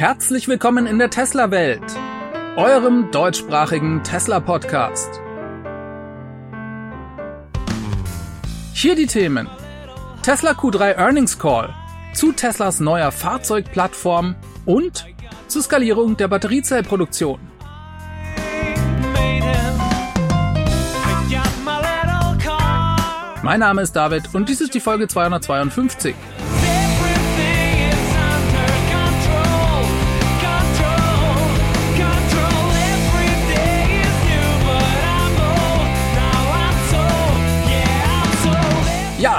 Herzlich willkommen in der Tesla-Welt, eurem deutschsprachigen Tesla-Podcast. Hier die Themen. Tesla Q3 Earnings Call, zu Teslas neuer Fahrzeugplattform und zur Skalierung der Batteriezellproduktion. Mein Name ist David und dies ist die Folge 252.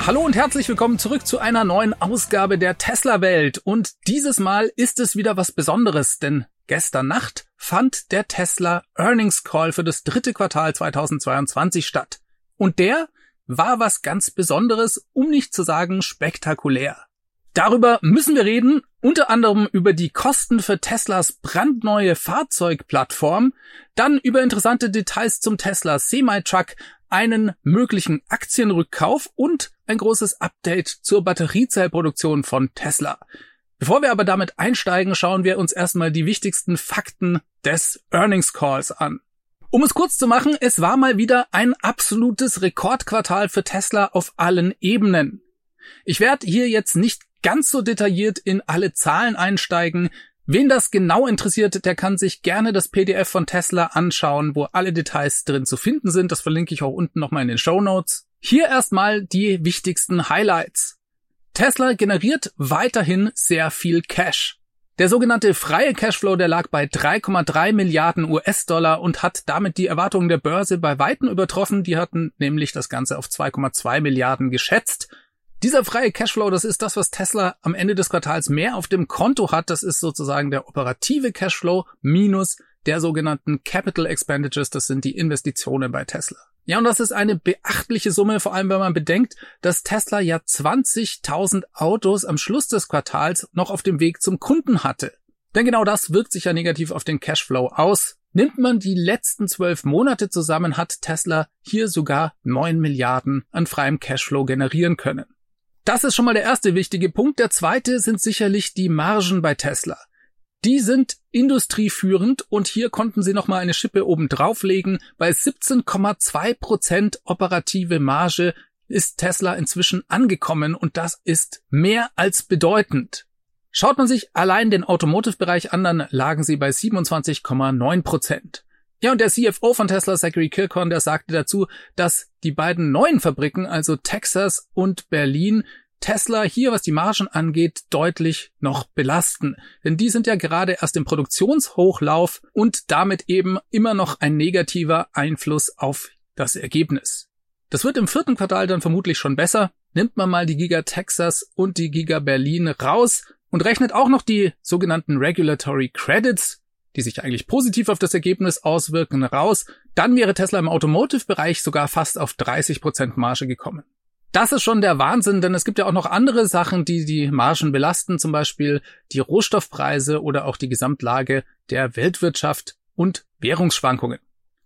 Hallo und herzlich willkommen zurück zu einer neuen Ausgabe der Tesla Welt. Und dieses Mal ist es wieder was Besonderes, denn gestern Nacht fand der Tesla Earnings Call für das dritte Quartal 2022 statt. Und der war was ganz Besonderes, um nicht zu sagen spektakulär. Darüber müssen wir reden, unter anderem über die Kosten für Teslas brandneue Fahrzeugplattform, dann über interessante Details zum Tesla Semi-Truck, einen möglichen Aktienrückkauf und ein großes Update zur Batteriezellproduktion von Tesla. Bevor wir aber damit einsteigen, schauen wir uns erstmal die wichtigsten Fakten des Earnings Calls an. Um es kurz zu machen, es war mal wieder ein absolutes Rekordquartal für Tesla auf allen Ebenen. Ich werde hier jetzt nicht ganz so detailliert in alle Zahlen einsteigen, Wen das genau interessiert, der kann sich gerne das PDF von Tesla anschauen, wo alle Details drin zu finden sind. Das verlinke ich auch unten nochmal in den Show Notes. Hier erstmal die wichtigsten Highlights. Tesla generiert weiterhin sehr viel Cash. Der sogenannte freie Cashflow, der lag bei 3,3 Milliarden US-Dollar und hat damit die Erwartungen der Börse bei Weitem übertroffen. Die hatten nämlich das Ganze auf 2,2 Milliarden geschätzt. Dieser freie Cashflow, das ist das, was Tesla am Ende des Quartals mehr auf dem Konto hat. Das ist sozusagen der operative Cashflow minus der sogenannten Capital Expenditures. Das sind die Investitionen bei Tesla. Ja, und das ist eine beachtliche Summe, vor allem wenn man bedenkt, dass Tesla ja 20.000 Autos am Schluss des Quartals noch auf dem Weg zum Kunden hatte. Denn genau das wirkt sich ja negativ auf den Cashflow aus. Nimmt man die letzten zwölf Monate zusammen, hat Tesla hier sogar 9 Milliarden an freiem Cashflow generieren können. Das ist schon mal der erste wichtige Punkt. Der zweite sind sicherlich die Margen bei Tesla. Die sind industrieführend und hier konnten sie nochmal eine Schippe oben drauflegen. Bei 17,2 Prozent operative Marge ist Tesla inzwischen angekommen und das ist mehr als bedeutend. Schaut man sich allein den Automotive-Bereich an, dann lagen sie bei 27,9 Prozent. Ja, und der CFO von Tesla, Zachary Kirkhorn, der sagte dazu, dass die beiden neuen Fabriken, also Texas und Berlin, Tesla hier, was die Margen angeht, deutlich noch belasten. Denn die sind ja gerade erst im Produktionshochlauf und damit eben immer noch ein negativer Einfluss auf das Ergebnis. Das wird im vierten Quartal dann vermutlich schon besser. Nimmt man mal die Giga Texas und die Giga Berlin raus und rechnet auch noch die sogenannten Regulatory Credits die sich eigentlich positiv auf das Ergebnis auswirken, raus, dann wäre Tesla im Automotive-Bereich sogar fast auf 30% Marge gekommen. Das ist schon der Wahnsinn, denn es gibt ja auch noch andere Sachen, die die Margen belasten, zum Beispiel die Rohstoffpreise oder auch die Gesamtlage der Weltwirtschaft und Währungsschwankungen.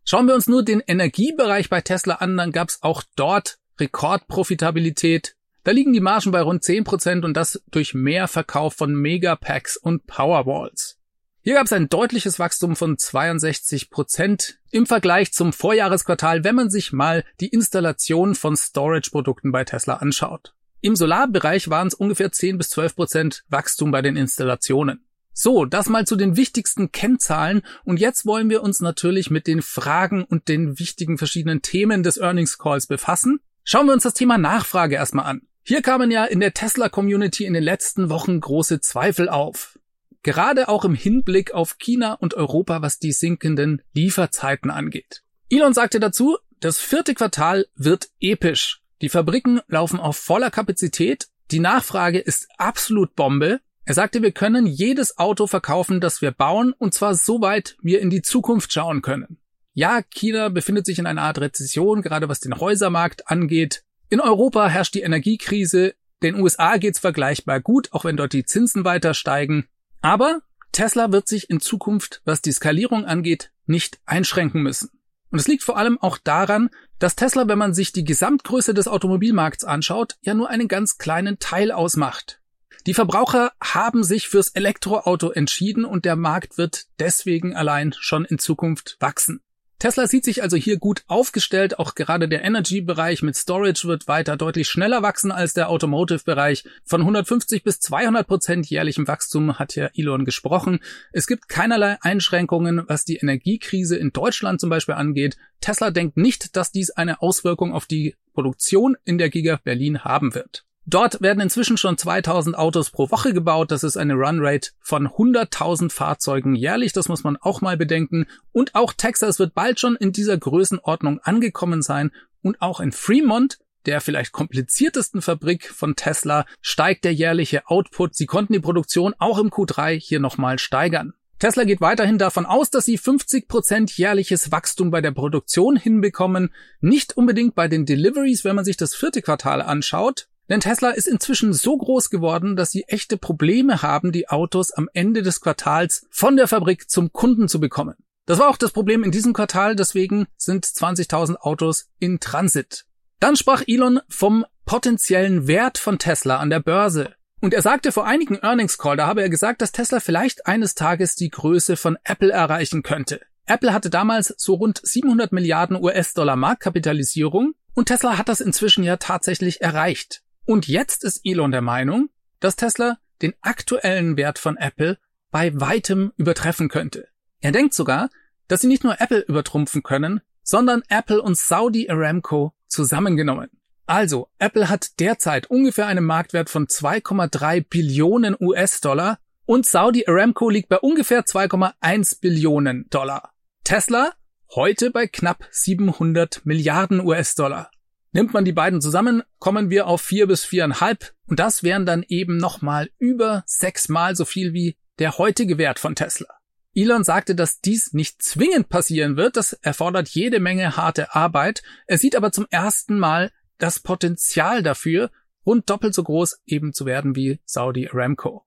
Schauen wir uns nur den Energiebereich bei Tesla an, dann gab es auch dort Rekordprofitabilität. Da liegen die Margen bei rund 10% und das durch mehr Verkauf von Megapacks und Powerwalls. Hier gab es ein deutliches Wachstum von 62 Prozent im Vergleich zum Vorjahresquartal, wenn man sich mal die Installation von Storage-Produkten bei Tesla anschaut. Im Solarbereich waren es ungefähr 10 bis 12 Prozent Wachstum bei den Installationen. So, das mal zu den wichtigsten Kennzahlen und jetzt wollen wir uns natürlich mit den Fragen und den wichtigen verschiedenen Themen des Earnings Calls befassen. Schauen wir uns das Thema Nachfrage erstmal an. Hier kamen ja in der Tesla Community in den letzten Wochen große Zweifel auf. Gerade auch im Hinblick auf China und Europa, was die sinkenden Lieferzeiten angeht. Elon sagte dazu, das vierte Quartal wird episch. Die Fabriken laufen auf voller Kapazität. Die Nachfrage ist absolut Bombe. Er sagte, wir können jedes Auto verkaufen, das wir bauen, und zwar so weit wir in die Zukunft schauen können. Ja, China befindet sich in einer Art Rezession, gerade was den Häusermarkt angeht. In Europa herrscht die Energiekrise. Den USA geht's vergleichbar gut, auch wenn dort die Zinsen weiter steigen. Aber Tesla wird sich in Zukunft, was die Skalierung angeht, nicht einschränken müssen. Und es liegt vor allem auch daran, dass Tesla, wenn man sich die Gesamtgröße des Automobilmarkts anschaut, ja nur einen ganz kleinen Teil ausmacht. Die Verbraucher haben sich fürs Elektroauto entschieden und der Markt wird deswegen allein schon in Zukunft wachsen. Tesla sieht sich also hier gut aufgestellt, auch gerade der Energy-Bereich mit Storage wird weiter deutlich schneller wachsen als der Automotive-Bereich. Von 150 bis 200 Prozent jährlichem Wachstum hat ja Elon gesprochen. Es gibt keinerlei Einschränkungen, was die Energiekrise in Deutschland zum Beispiel angeht. Tesla denkt nicht, dass dies eine Auswirkung auf die Produktion in der Giga Berlin haben wird. Dort werden inzwischen schon 2000 Autos pro Woche gebaut. Das ist eine Runrate von 100.000 Fahrzeugen jährlich. Das muss man auch mal bedenken. Und auch Texas wird bald schon in dieser Größenordnung angekommen sein. Und auch in Fremont, der vielleicht kompliziertesten Fabrik von Tesla, steigt der jährliche Output. Sie konnten die Produktion auch im Q3 hier nochmal steigern. Tesla geht weiterhin davon aus, dass sie 50% jährliches Wachstum bei der Produktion hinbekommen. Nicht unbedingt bei den Deliveries, wenn man sich das vierte Quartal anschaut. Denn Tesla ist inzwischen so groß geworden, dass sie echte Probleme haben, die Autos am Ende des Quartals von der Fabrik zum Kunden zu bekommen. Das war auch das Problem in diesem Quartal, deswegen sind 20.000 Autos in Transit. Dann sprach Elon vom potenziellen Wert von Tesla an der Börse. Und er sagte vor einigen Earnings Call, da habe er gesagt, dass Tesla vielleicht eines Tages die Größe von Apple erreichen könnte. Apple hatte damals so rund 700 Milliarden US-Dollar Marktkapitalisierung und Tesla hat das inzwischen ja tatsächlich erreicht. Und jetzt ist Elon der Meinung, dass Tesla den aktuellen Wert von Apple bei weitem übertreffen könnte. Er denkt sogar, dass sie nicht nur Apple übertrumpfen können, sondern Apple und Saudi Aramco zusammengenommen. Also, Apple hat derzeit ungefähr einen Marktwert von 2,3 Billionen US-Dollar und Saudi Aramco liegt bei ungefähr 2,1 Billionen Dollar. Tesla heute bei knapp 700 Milliarden US-Dollar. Nimmt man die beiden zusammen, kommen wir auf vier bis viereinhalb und das wären dann eben nochmal über sechsmal so viel wie der heutige Wert von Tesla. Elon sagte, dass dies nicht zwingend passieren wird, das erfordert jede Menge harte Arbeit. Er sieht aber zum ersten Mal das Potenzial dafür, rund doppelt so groß eben zu werden wie Saudi Aramco.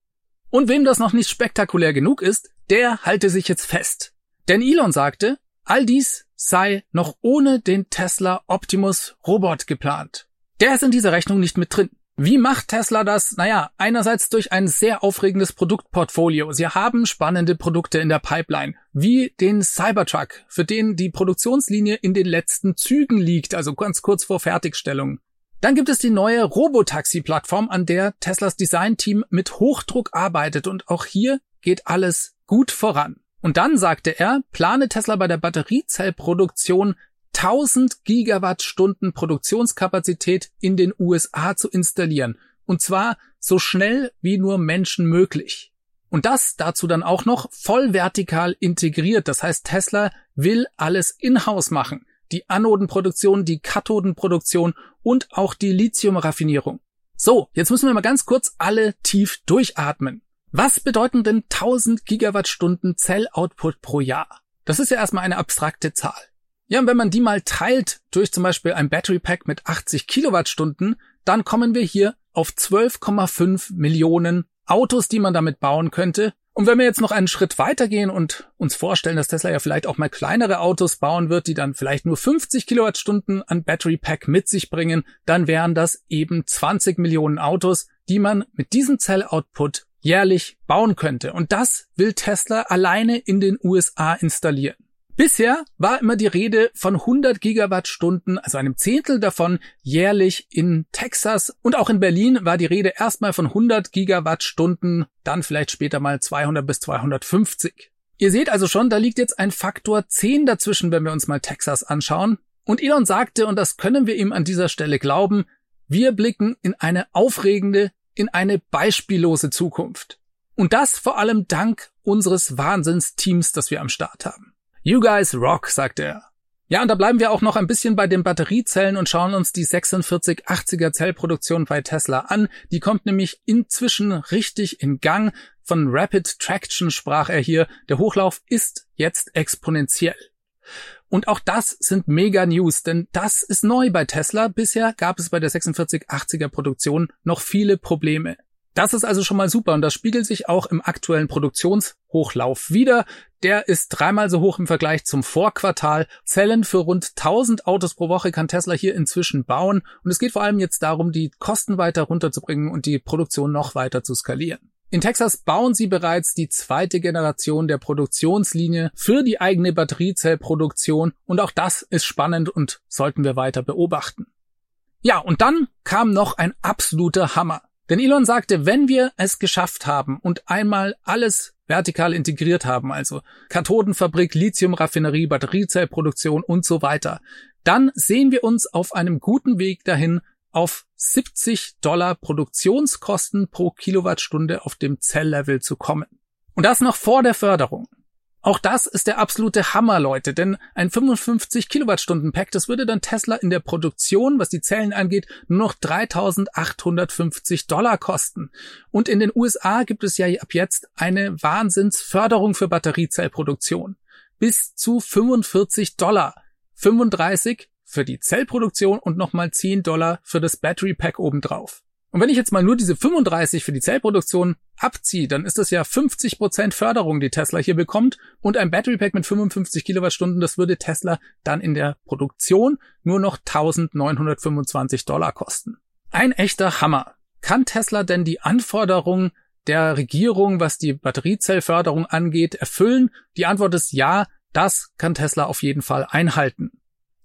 Und wem das noch nicht spektakulär genug ist, der halte sich jetzt fest. Denn Elon sagte, All dies sei noch ohne den Tesla Optimus Robot geplant. Der ist in dieser Rechnung nicht mit drin. Wie macht Tesla das? Naja, einerseits durch ein sehr aufregendes Produktportfolio. Sie haben spannende Produkte in der Pipeline, wie den Cybertruck, für den die Produktionslinie in den letzten Zügen liegt, also ganz kurz vor Fertigstellung. Dann gibt es die neue Robotaxi-Plattform, an der Teslas Designteam mit Hochdruck arbeitet und auch hier geht alles gut voran. Und dann sagte er, plane Tesla bei der Batteriezellproduktion 1000 Gigawattstunden Produktionskapazität in den USA zu installieren. Und zwar so schnell wie nur Menschen möglich. Und das dazu dann auch noch voll vertikal integriert. Das heißt, Tesla will alles in-house machen. Die Anodenproduktion, die Kathodenproduktion und auch die Lithiumraffinierung. So, jetzt müssen wir mal ganz kurz alle tief durchatmen. Was bedeuten denn 1000 Gigawattstunden Zelloutput pro Jahr? Das ist ja erstmal eine abstrakte Zahl. Ja, und wenn man die mal teilt durch zum Beispiel ein Battery Pack mit 80 Kilowattstunden, dann kommen wir hier auf 12,5 Millionen Autos, die man damit bauen könnte. Und wenn wir jetzt noch einen Schritt weitergehen und uns vorstellen, dass Tesla ja vielleicht auch mal kleinere Autos bauen wird, die dann vielleicht nur 50 Kilowattstunden an Battery Pack mit sich bringen, dann wären das eben 20 Millionen Autos, die man mit diesem Zelloutput jährlich bauen könnte. Und das will Tesla alleine in den USA installieren. Bisher war immer die Rede von 100 Gigawattstunden, also einem Zehntel davon jährlich in Texas und auch in Berlin war die Rede erstmal von 100 Gigawattstunden, dann vielleicht später mal 200 bis 250. Ihr seht also schon, da liegt jetzt ein Faktor 10 dazwischen, wenn wir uns mal Texas anschauen. Und Elon sagte, und das können wir ihm an dieser Stelle glauben, wir blicken in eine aufregende, in eine beispiellose Zukunft. Und das vor allem dank unseres Wahnsinnsteams, das wir am Start haben. You guys rock, sagte er. Ja, und da bleiben wir auch noch ein bisschen bei den Batteriezellen und schauen uns die 4680er Zellproduktion bei Tesla an. Die kommt nämlich inzwischen richtig in Gang. Von Rapid Traction sprach er hier. Der Hochlauf ist jetzt exponentiell. Und auch das sind mega News, denn das ist neu bei Tesla. Bisher gab es bei der 4680er Produktion noch viele Probleme. Das ist also schon mal super und das spiegelt sich auch im aktuellen Produktionshochlauf wieder. Der ist dreimal so hoch im Vergleich zum Vorquartal. Zellen für rund 1000 Autos pro Woche kann Tesla hier inzwischen bauen und es geht vor allem jetzt darum, die Kosten weiter runterzubringen und die Produktion noch weiter zu skalieren. In Texas bauen sie bereits die zweite Generation der Produktionslinie für die eigene Batteriezellproduktion und auch das ist spannend und sollten wir weiter beobachten. Ja, und dann kam noch ein absoluter Hammer. Denn Elon sagte, wenn wir es geschafft haben und einmal alles vertikal integriert haben, also Kathodenfabrik, Lithiumraffinerie, Batteriezellproduktion und so weiter, dann sehen wir uns auf einem guten Weg dahin, auf 70 Dollar Produktionskosten pro Kilowattstunde auf dem Zelllevel zu kommen. Und das noch vor der Förderung. Auch das ist der absolute Hammer, Leute, denn ein 55 Kilowattstunden Pack, das würde dann Tesla in der Produktion, was die Zellen angeht, nur noch 3850 Dollar kosten. Und in den USA gibt es ja ab jetzt eine Wahnsinnsförderung für Batteriezellproduktion. Bis zu 45 Dollar. 35 für die Zellproduktion und nochmal 10 Dollar für das Battery Pack obendrauf. Und wenn ich jetzt mal nur diese 35 für die Zellproduktion abziehe, dann ist das ja 50% Förderung, die Tesla hier bekommt. Und ein Battery Pack mit 55 Kilowattstunden, das würde Tesla dann in der Produktion nur noch 1925 Dollar kosten. Ein echter Hammer. Kann Tesla denn die Anforderungen der Regierung, was die Batteriezellförderung angeht, erfüllen? Die Antwort ist ja, das kann Tesla auf jeden Fall einhalten.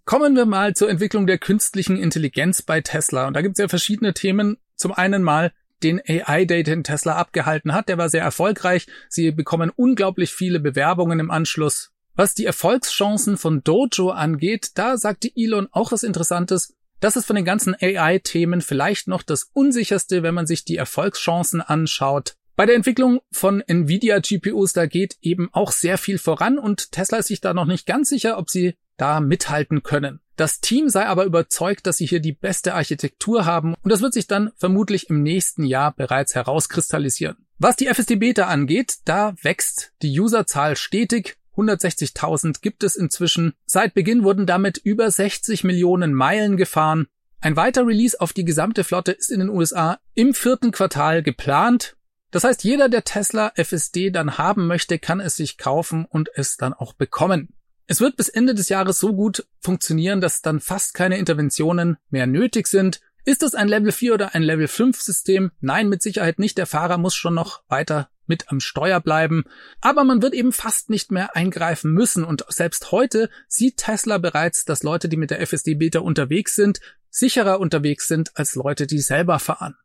Kommen wir mal zur Entwicklung der künstlichen Intelligenz bei Tesla. Und da gibt es ja verschiedene Themen. Zum einen mal den AI-Day, den Tesla abgehalten hat. Der war sehr erfolgreich. Sie bekommen unglaublich viele Bewerbungen im Anschluss. Was die Erfolgschancen von Dojo angeht, da sagte Elon auch was Interessantes. Das ist von den ganzen AI-Themen vielleicht noch das unsicherste, wenn man sich die Erfolgschancen anschaut. Bei der Entwicklung von Nvidia GPUs, da geht eben auch sehr viel voran und Tesla ist sich da noch nicht ganz sicher, ob sie da mithalten können. Das Team sei aber überzeugt, dass sie hier die beste Architektur haben und das wird sich dann vermutlich im nächsten Jahr bereits herauskristallisieren. Was die FSD Beta angeht, da wächst die Userzahl stetig. 160.000 gibt es inzwischen. Seit Beginn wurden damit über 60 Millionen Meilen gefahren. Ein weiter Release auf die gesamte Flotte ist in den USA im vierten Quartal geplant. Das heißt, jeder, der Tesla FSD dann haben möchte, kann es sich kaufen und es dann auch bekommen. Es wird bis Ende des Jahres so gut funktionieren, dass dann fast keine Interventionen mehr nötig sind. Ist es ein Level 4 oder ein Level 5 System? Nein, mit Sicherheit nicht. Der Fahrer muss schon noch weiter mit am Steuer bleiben. Aber man wird eben fast nicht mehr eingreifen müssen. Und selbst heute sieht Tesla bereits, dass Leute, die mit der FSD Beta unterwegs sind, sicherer unterwegs sind als Leute, die selber fahren.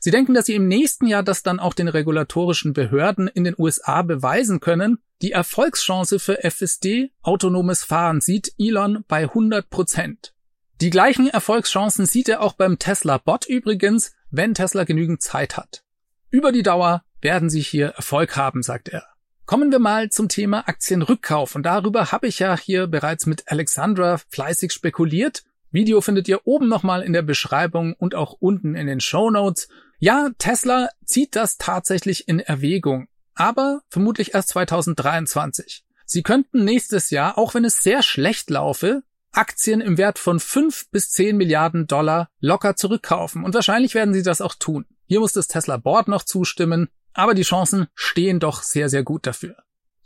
Sie denken, dass sie im nächsten Jahr das dann auch den regulatorischen Behörden in den USA beweisen können. Die Erfolgschance für FSD, autonomes Fahren, sieht Elon bei 100 Prozent. Die gleichen Erfolgschancen sieht er auch beim Tesla Bot übrigens, wenn Tesla genügend Zeit hat. Über die Dauer werden sie hier Erfolg haben, sagt er. Kommen wir mal zum Thema Aktienrückkauf und darüber habe ich ja hier bereits mit Alexandra fleißig spekuliert Video findet ihr oben nochmal in der Beschreibung und auch unten in den Show Notes. Ja, Tesla zieht das tatsächlich in Erwägung, aber vermutlich erst 2023. Sie könnten nächstes Jahr, auch wenn es sehr schlecht laufe, Aktien im Wert von 5 bis 10 Milliarden Dollar locker zurückkaufen. Und wahrscheinlich werden sie das auch tun. Hier muss das Tesla Board noch zustimmen, aber die Chancen stehen doch sehr, sehr gut dafür.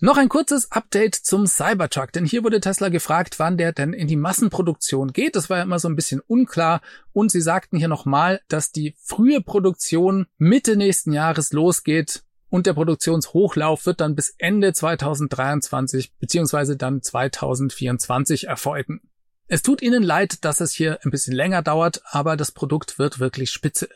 Noch ein kurzes Update zum Cybertruck, denn hier wurde Tesla gefragt, wann der denn in die Massenproduktion geht. Das war ja immer so ein bisschen unklar und sie sagten hier nochmal, dass die frühe Produktion Mitte nächsten Jahres losgeht und der Produktionshochlauf wird dann bis Ende 2023 beziehungsweise dann 2024 erfolgen. Es tut ihnen leid, dass es hier ein bisschen länger dauert, aber das Produkt wird wirklich spitze.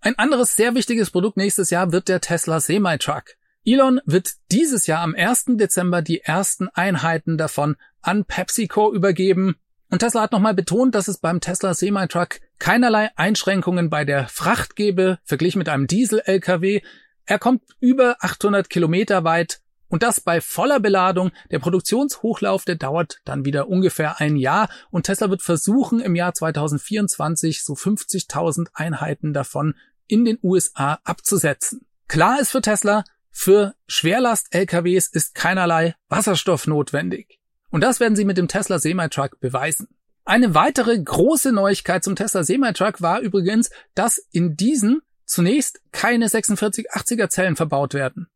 Ein anderes sehr wichtiges Produkt nächstes Jahr wird der Tesla Semi-Truck. Elon wird dieses Jahr am 1. Dezember die ersten Einheiten davon an PepsiCo übergeben. Und Tesla hat nochmal betont, dass es beim Tesla Semi-Truck keinerlei Einschränkungen bei der Fracht gebe, verglichen mit einem Diesel-LKW. Er kommt über 800 Kilometer weit und das bei voller Beladung. Der Produktionshochlauf, der dauert dann wieder ungefähr ein Jahr und Tesla wird versuchen, im Jahr 2024 so 50.000 Einheiten davon in den USA abzusetzen. Klar ist für Tesla, für Schwerlast-LKWs ist keinerlei Wasserstoff notwendig. Und das werden sie mit dem Tesla Semi-Truck beweisen. Eine weitere große Neuigkeit zum Tesla Semi-Truck war übrigens, dass in diesen zunächst keine 4680er Zellen verbaut werden.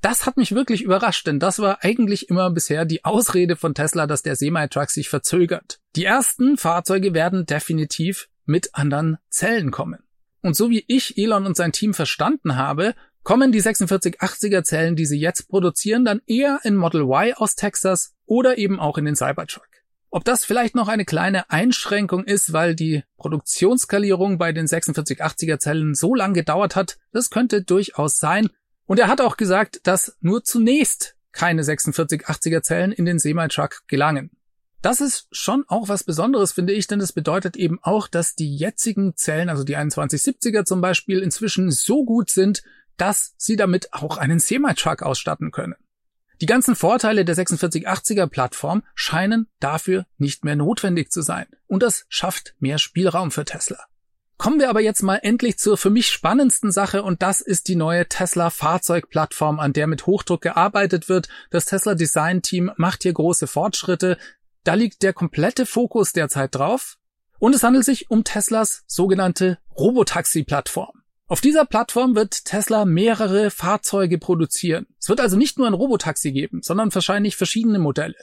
Das hat mich wirklich überrascht, denn das war eigentlich immer bisher die Ausrede von Tesla, dass der Semi-Truck sich verzögert. Die ersten Fahrzeuge werden definitiv mit anderen Zellen kommen. Und so wie ich Elon und sein Team verstanden habe, kommen die 4680er Zellen, die sie jetzt produzieren, dann eher in Model Y aus Texas oder eben auch in den Cybertruck. Ob das vielleicht noch eine kleine Einschränkung ist, weil die Produktionsskalierung bei den 4680er Zellen so lang gedauert hat, das könnte durchaus sein. Und er hat auch gesagt, dass nur zunächst keine 4680er Zellen in den Semi-Truck gelangen. Das ist schon auch was Besonderes, finde ich, denn das bedeutet eben auch, dass die jetzigen Zellen, also die 2170er zum Beispiel, inzwischen so gut sind, dass sie damit auch einen Semi-Truck ausstatten können. Die ganzen Vorteile der 4680er Plattform scheinen dafür nicht mehr notwendig zu sein. Und das schafft mehr Spielraum für Tesla. Kommen wir aber jetzt mal endlich zur für mich spannendsten Sache und das ist die neue Tesla Fahrzeugplattform, an der mit Hochdruck gearbeitet wird. Das Tesla Design Team macht hier große Fortschritte. Da liegt der komplette Fokus derzeit drauf. Und es handelt sich um Teslas sogenannte Robotaxi-Plattform. Auf dieser Plattform wird Tesla mehrere Fahrzeuge produzieren. Es wird also nicht nur ein Robotaxi geben, sondern wahrscheinlich verschiedene Modelle.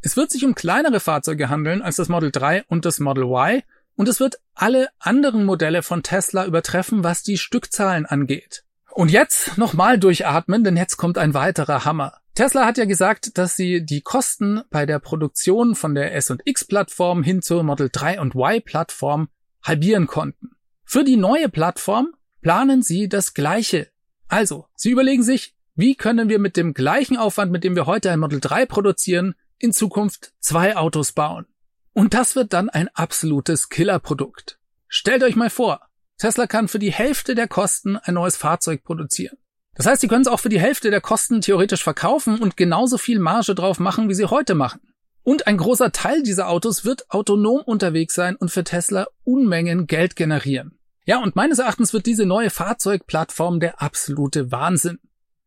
Es wird sich um kleinere Fahrzeuge handeln als das Model 3 und das Model Y und es wird alle anderen Modelle von Tesla übertreffen, was die Stückzahlen angeht. Und jetzt nochmal durchatmen, denn jetzt kommt ein weiterer Hammer. Tesla hat ja gesagt, dass sie die Kosten bei der Produktion von der S und X Plattform hin zur Model 3 und Y Plattform halbieren konnten. Für die neue Plattform planen Sie das Gleiche. Also, Sie überlegen sich, wie können wir mit dem gleichen Aufwand, mit dem wir heute ein Model 3 produzieren, in Zukunft zwei Autos bauen. Und das wird dann ein absolutes Killerprodukt. Stellt euch mal vor, Tesla kann für die Hälfte der Kosten ein neues Fahrzeug produzieren. Das heißt, sie können es auch für die Hälfte der Kosten theoretisch verkaufen und genauso viel Marge drauf machen, wie sie heute machen. Und ein großer Teil dieser Autos wird autonom unterwegs sein und für Tesla Unmengen Geld generieren. Ja, und meines Erachtens wird diese neue Fahrzeugplattform der absolute Wahnsinn.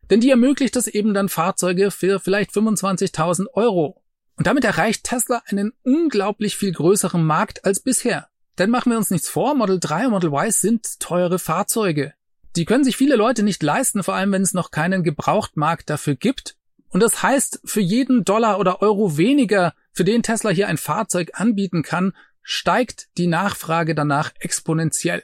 Denn die ermöglicht es eben dann Fahrzeuge für vielleicht 25.000 Euro. Und damit erreicht Tesla einen unglaublich viel größeren Markt als bisher. Denn machen wir uns nichts vor, Model 3 und Model Y sind teure Fahrzeuge. Die können sich viele Leute nicht leisten, vor allem wenn es noch keinen Gebrauchtmarkt dafür gibt. Und das heißt, für jeden Dollar oder Euro weniger, für den Tesla hier ein Fahrzeug anbieten kann, steigt die Nachfrage danach exponentiell.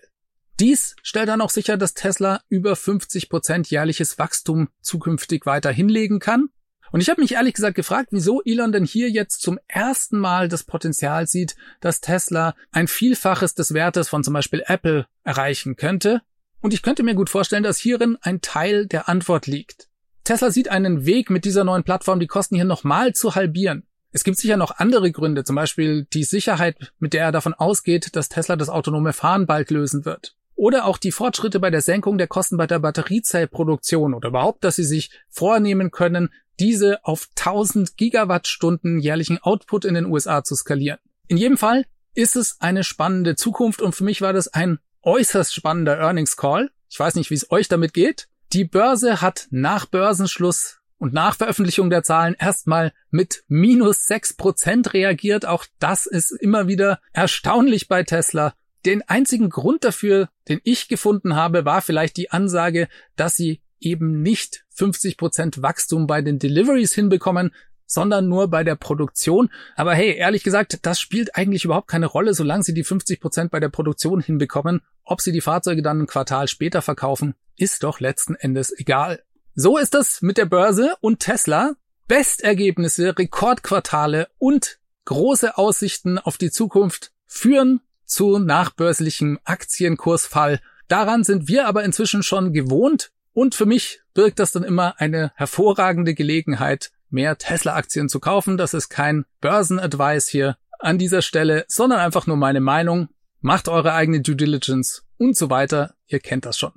Dies stellt dann auch sicher, dass Tesla über 50 Prozent jährliches Wachstum zukünftig weiter hinlegen kann. Und ich habe mich ehrlich gesagt gefragt, wieso Elon denn hier jetzt zum ersten Mal das Potenzial sieht, dass Tesla ein Vielfaches des Wertes von zum Beispiel Apple erreichen könnte. Und ich könnte mir gut vorstellen, dass hierin ein Teil der Antwort liegt. Tesla sieht einen Weg mit dieser neuen Plattform, die Kosten hier nochmal zu halbieren. Es gibt sicher noch andere Gründe, zum Beispiel die Sicherheit, mit der er davon ausgeht, dass Tesla das autonome Fahren bald lösen wird. Oder auch die Fortschritte bei der Senkung der Kosten bei der Batteriezellproduktion oder überhaupt, dass sie sich vornehmen können, diese auf 1000 Gigawattstunden jährlichen Output in den USA zu skalieren. In jedem Fall ist es eine spannende Zukunft und für mich war das ein äußerst spannender Earnings Call. Ich weiß nicht, wie es euch damit geht. Die Börse hat nach Börsenschluss und nach Veröffentlichung der Zahlen erstmal mit minus sechs Prozent reagiert. Auch das ist immer wieder erstaunlich bei Tesla. Den einzigen Grund dafür, den ich gefunden habe, war vielleicht die Ansage, dass sie eben nicht 50 Prozent Wachstum bei den Deliveries hinbekommen, sondern nur bei der Produktion. Aber hey, ehrlich gesagt, das spielt eigentlich überhaupt keine Rolle, solange sie die 50 Prozent bei der Produktion hinbekommen. Ob sie die Fahrzeuge dann ein Quartal später verkaufen, ist doch letzten Endes egal. So ist es mit der Börse und Tesla. Bestergebnisse, Rekordquartale und große Aussichten auf die Zukunft führen zu nachbörslichem Aktienkursfall. Daran sind wir aber inzwischen schon gewohnt und für mich birgt das dann immer eine hervorragende Gelegenheit, mehr Tesla-Aktien zu kaufen. Das ist kein Börsenadvice hier an dieser Stelle, sondern einfach nur meine Meinung. Macht eure eigene Due Diligence und so weiter. Ihr kennt das schon.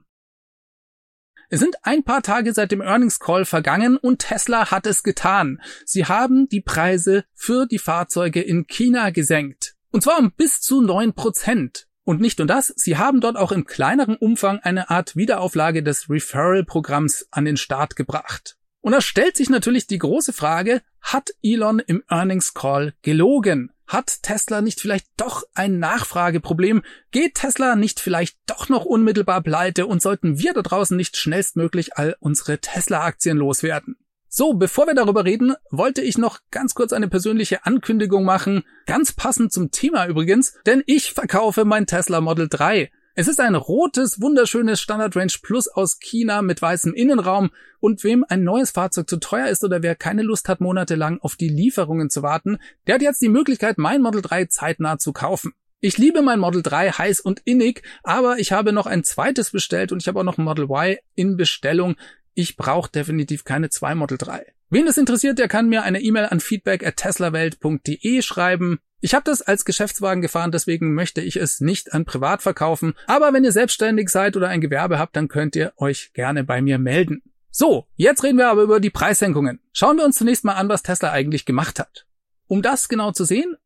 Es sind ein paar Tage seit dem Earnings Call vergangen und Tesla hat es getan. Sie haben die Preise für die Fahrzeuge in China gesenkt. Und zwar um bis zu neun Prozent. Und nicht nur das, sie haben dort auch im kleineren Umfang eine Art Wiederauflage des Referral-Programms an den Start gebracht. Und da stellt sich natürlich die große Frage, hat Elon im Earnings Call gelogen? Hat Tesla nicht vielleicht doch ein Nachfrageproblem? Geht Tesla nicht vielleicht doch noch unmittelbar pleite und sollten wir da draußen nicht schnellstmöglich all unsere Tesla-Aktien loswerden? So, bevor wir darüber reden, wollte ich noch ganz kurz eine persönliche Ankündigung machen, ganz passend zum Thema übrigens, denn ich verkaufe mein Tesla Model 3. Es ist ein rotes, wunderschönes Standard Range Plus aus China mit weißem Innenraum und wem ein neues Fahrzeug zu teuer ist oder wer keine Lust hat, monatelang auf die Lieferungen zu warten, der hat jetzt die Möglichkeit, mein Model 3 zeitnah zu kaufen. Ich liebe mein Model 3 heiß und innig, aber ich habe noch ein zweites bestellt und ich habe auch noch ein Model Y in Bestellung. Ich brauche definitiv keine zwei Model 3. Wen das interessiert, der kann mir eine E-Mail an feedback at teslawelt.de schreiben. Ich habe das als Geschäftswagen gefahren, deswegen möchte ich es nicht an Privat verkaufen. Aber wenn ihr selbstständig seid oder ein Gewerbe habt, dann könnt ihr euch gerne bei mir melden. So, jetzt reden wir aber über die Preissenkungen. Schauen wir uns zunächst mal an, was Tesla eigentlich gemacht hat. Um das genau zu sehen,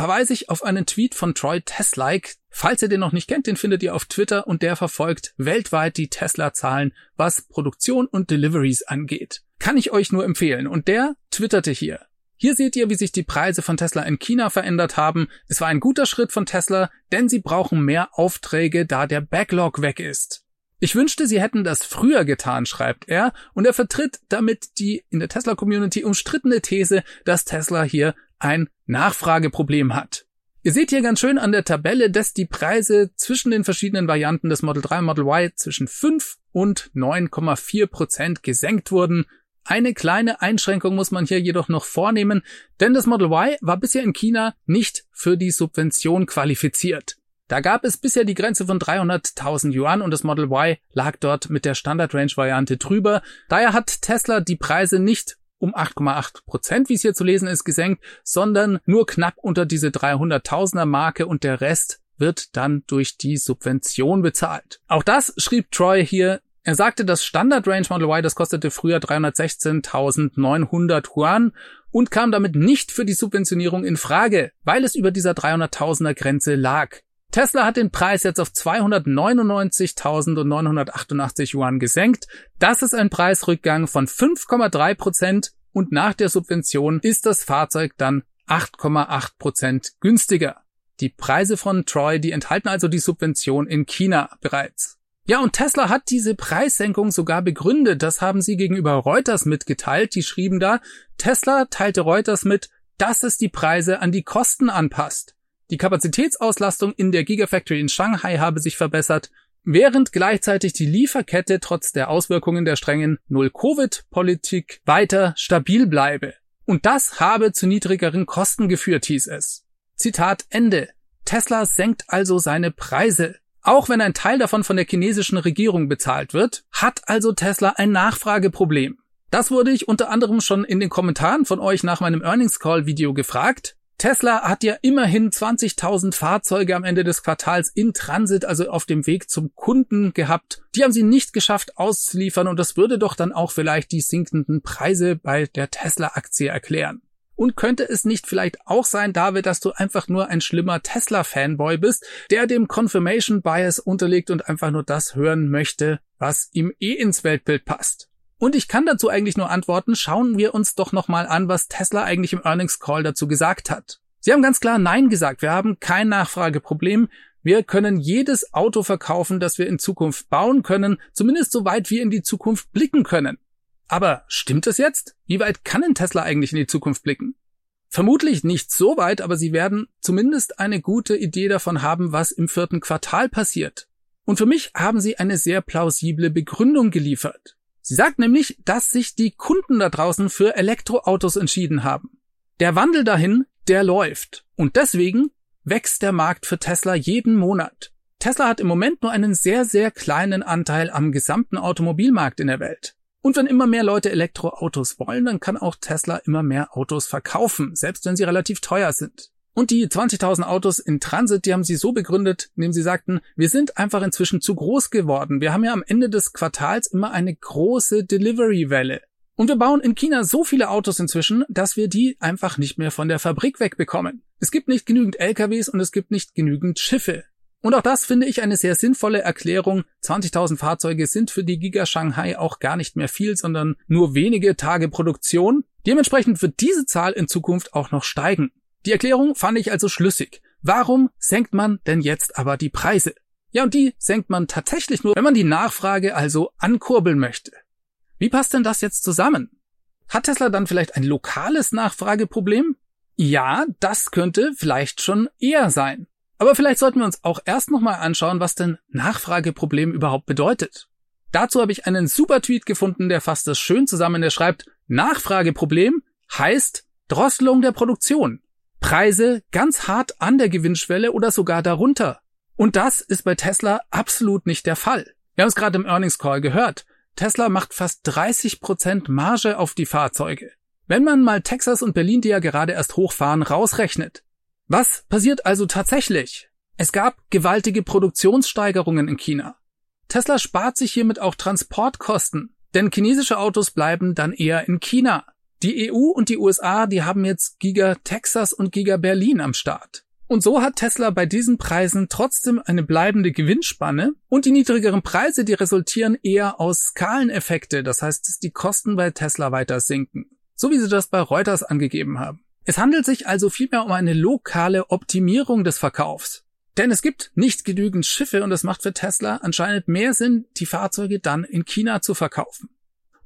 verweise ich auf einen Tweet von Troy Teslike. Falls ihr den noch nicht kennt, den findet ihr auf Twitter und der verfolgt weltweit die Tesla-Zahlen, was Produktion und Deliveries angeht. Kann ich euch nur empfehlen. Und der twitterte hier. Hier seht ihr, wie sich die Preise von Tesla in China verändert haben. Es war ein guter Schritt von Tesla, denn sie brauchen mehr Aufträge, da der Backlog weg ist. Ich wünschte, sie hätten das früher getan, schreibt er, und er vertritt damit die in der Tesla-Community umstrittene These, dass Tesla hier ein Nachfrageproblem hat. Ihr seht hier ganz schön an der Tabelle, dass die Preise zwischen den verschiedenen Varianten des Model 3 und Model Y zwischen 5 und 9,4 Prozent gesenkt wurden. Eine kleine Einschränkung muss man hier jedoch noch vornehmen, denn das Model Y war bisher in China nicht für die Subvention qualifiziert. Da gab es bisher die Grenze von 300.000 Yuan und das Model Y lag dort mit der Standard Range Variante drüber. Daher hat Tesla die Preise nicht um 8,8 Prozent, wie es hier zu lesen ist, gesenkt, sondern nur knapp unter diese 300.000er Marke und der Rest wird dann durch die Subvention bezahlt. Auch das schrieb Troy hier er sagte, das Standard Range Model Y, das kostete früher 316.900 Yuan und kam damit nicht für die Subventionierung in Frage, weil es über dieser 300.000er Grenze lag. Tesla hat den Preis jetzt auf 299.988 Yuan gesenkt. Das ist ein Preisrückgang von 5,3 Prozent und nach der Subvention ist das Fahrzeug dann 8,8 Prozent günstiger. Die Preise von Troy, die enthalten also die Subvention in China bereits. Ja, und Tesla hat diese Preissenkung sogar begründet. Das haben sie gegenüber Reuters mitgeteilt. Die schrieben da, Tesla teilte Reuters mit, dass es die Preise an die Kosten anpasst. Die Kapazitätsauslastung in der Gigafactory in Shanghai habe sich verbessert, während gleichzeitig die Lieferkette trotz der Auswirkungen der strengen Null-Covid-Politik weiter stabil bleibe. Und das habe zu niedrigeren Kosten geführt, hieß es. Zitat Ende. Tesla senkt also seine Preise. Auch wenn ein Teil davon von der chinesischen Regierung bezahlt wird, hat also Tesla ein Nachfrageproblem. Das wurde ich unter anderem schon in den Kommentaren von euch nach meinem Earnings Call Video gefragt. Tesla hat ja immerhin 20.000 Fahrzeuge am Ende des Quartals in Transit, also auf dem Weg zum Kunden gehabt. Die haben sie nicht geschafft auszuliefern und das würde doch dann auch vielleicht die sinkenden Preise bei der Tesla-Aktie erklären. Und könnte es nicht vielleicht auch sein, David, dass du einfach nur ein schlimmer Tesla-Fanboy bist, der dem Confirmation Bias unterliegt und einfach nur das hören möchte, was ihm eh ins Weltbild passt? Und ich kann dazu eigentlich nur antworten, schauen wir uns doch nochmal an, was Tesla eigentlich im Earnings Call dazu gesagt hat. Sie haben ganz klar Nein gesagt. Wir haben kein Nachfrageproblem. Wir können jedes Auto verkaufen, das wir in Zukunft bauen können, zumindest soweit wir in die Zukunft blicken können. Aber stimmt es jetzt? Wie weit kann ein Tesla eigentlich in die Zukunft blicken? Vermutlich nicht so weit, aber sie werden zumindest eine gute Idee davon haben, was im vierten Quartal passiert. Und für mich haben sie eine sehr plausible Begründung geliefert. Sie sagt nämlich, dass sich die Kunden da draußen für Elektroautos entschieden haben. Der Wandel dahin, der läuft. Und deswegen wächst der Markt für Tesla jeden Monat. Tesla hat im Moment nur einen sehr, sehr kleinen Anteil am gesamten Automobilmarkt in der Welt. Und wenn immer mehr Leute Elektroautos wollen, dann kann auch Tesla immer mehr Autos verkaufen, selbst wenn sie relativ teuer sind. Und die 20.000 Autos in Transit, die haben sie so begründet, indem sie sagten, wir sind einfach inzwischen zu groß geworden. Wir haben ja am Ende des Quartals immer eine große Delivery-Welle. Und wir bauen in China so viele Autos inzwischen, dass wir die einfach nicht mehr von der Fabrik wegbekommen. Es gibt nicht genügend LKWs und es gibt nicht genügend Schiffe. Und auch das finde ich eine sehr sinnvolle Erklärung. 20.000 Fahrzeuge sind für die Giga Shanghai auch gar nicht mehr viel, sondern nur wenige Tage Produktion. Dementsprechend wird diese Zahl in Zukunft auch noch steigen. Die Erklärung fand ich also schlüssig. Warum senkt man denn jetzt aber die Preise? Ja, und die senkt man tatsächlich nur, wenn man die Nachfrage also ankurbeln möchte. Wie passt denn das jetzt zusammen? Hat Tesla dann vielleicht ein lokales Nachfrageproblem? Ja, das könnte vielleicht schon eher sein. Aber vielleicht sollten wir uns auch erst nochmal anschauen, was denn Nachfrageproblem überhaupt bedeutet. Dazu habe ich einen super Tweet gefunden, der fasst das schön zusammen. Der schreibt, Nachfrageproblem heißt Drosselung der Produktion. Preise ganz hart an der Gewinnschwelle oder sogar darunter. Und das ist bei Tesla absolut nicht der Fall. Wir haben es gerade im Earnings Call gehört. Tesla macht fast 30 Prozent Marge auf die Fahrzeuge. Wenn man mal Texas und Berlin, die ja gerade erst hochfahren, rausrechnet. Was passiert also tatsächlich? Es gab gewaltige Produktionssteigerungen in China. Tesla spart sich hiermit auch Transportkosten, denn chinesische Autos bleiben dann eher in China. Die EU und die USA, die haben jetzt Giga Texas und Giga Berlin am Start. Und so hat Tesla bei diesen Preisen trotzdem eine bleibende Gewinnspanne und die niedrigeren Preise, die resultieren eher aus Skaleneffekte, das heißt, dass die Kosten bei Tesla weiter sinken, so wie sie das bei Reuters angegeben haben. Es handelt sich also vielmehr um eine lokale Optimierung des Verkaufs. Denn es gibt nicht genügend Schiffe und es macht für Tesla anscheinend mehr Sinn, die Fahrzeuge dann in China zu verkaufen.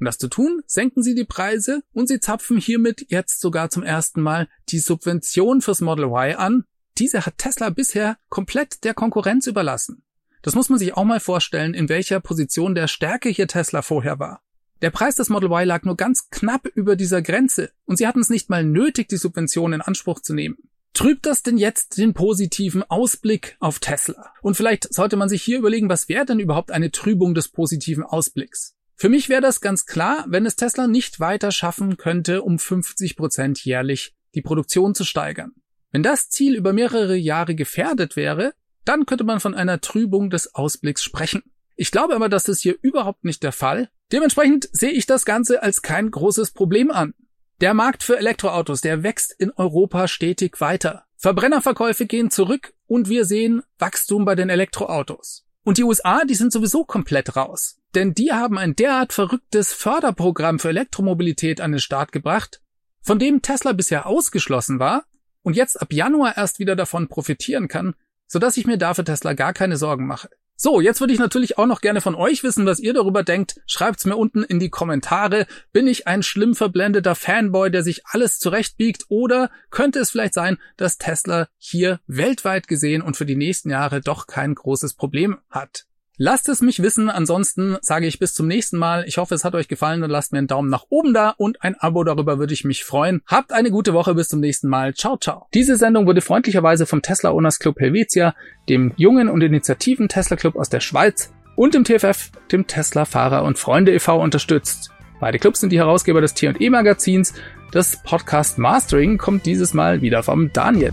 Um das zu tun, senken sie die Preise und sie zapfen hiermit jetzt sogar zum ersten Mal die Subvention fürs Model Y an, diese hat Tesla bisher komplett der Konkurrenz überlassen. Das muss man sich auch mal vorstellen, in welcher Position der Stärke hier Tesla vorher war. Der Preis des Model Y lag nur ganz knapp über dieser Grenze und sie hatten es nicht mal nötig, die Subvention in Anspruch zu nehmen. Trübt das denn jetzt den positiven Ausblick auf Tesla? Und vielleicht sollte man sich hier überlegen, was wäre denn überhaupt eine Trübung des positiven Ausblicks? Für mich wäre das ganz klar, wenn es Tesla nicht weiter schaffen könnte, um 50 Prozent jährlich die Produktion zu steigern. Wenn das Ziel über mehrere Jahre gefährdet wäre, dann könnte man von einer Trübung des Ausblicks sprechen. Ich glaube aber, dass das hier überhaupt nicht der Fall. Dementsprechend sehe ich das Ganze als kein großes Problem an. Der Markt für Elektroautos, der wächst in Europa stetig weiter. Verbrennerverkäufe gehen zurück und wir sehen Wachstum bei den Elektroautos. Und die USA, die sind sowieso komplett raus. Denn die haben ein derart verrücktes Förderprogramm für Elektromobilität an den Start gebracht, von dem Tesla bisher ausgeschlossen war, und jetzt ab Januar erst wieder davon profitieren kann, sodass ich mir da für Tesla gar keine Sorgen mache. So, jetzt würde ich natürlich auch noch gerne von euch wissen, was ihr darüber denkt. Schreibt's mir unten in die Kommentare. Bin ich ein schlimm verblendeter Fanboy, der sich alles zurechtbiegt? Oder könnte es vielleicht sein, dass Tesla hier weltweit gesehen und für die nächsten Jahre doch kein großes Problem hat? Lasst es mich wissen, ansonsten sage ich bis zum nächsten Mal. Ich hoffe, es hat euch gefallen und lasst mir einen Daumen nach oben da und ein Abo darüber würde ich mich freuen. Habt eine gute Woche, bis zum nächsten Mal. Ciao, ciao. Diese Sendung wurde freundlicherweise vom Tesla Owners Club Helvetia, dem jungen und initiativen Tesla Club aus der Schweiz und dem TFF, dem Tesla Fahrer und Freunde e.V. unterstützt. Beide Clubs sind die Herausgeber des T&E Magazins. Das Podcast Mastering kommt dieses Mal wieder vom Daniel.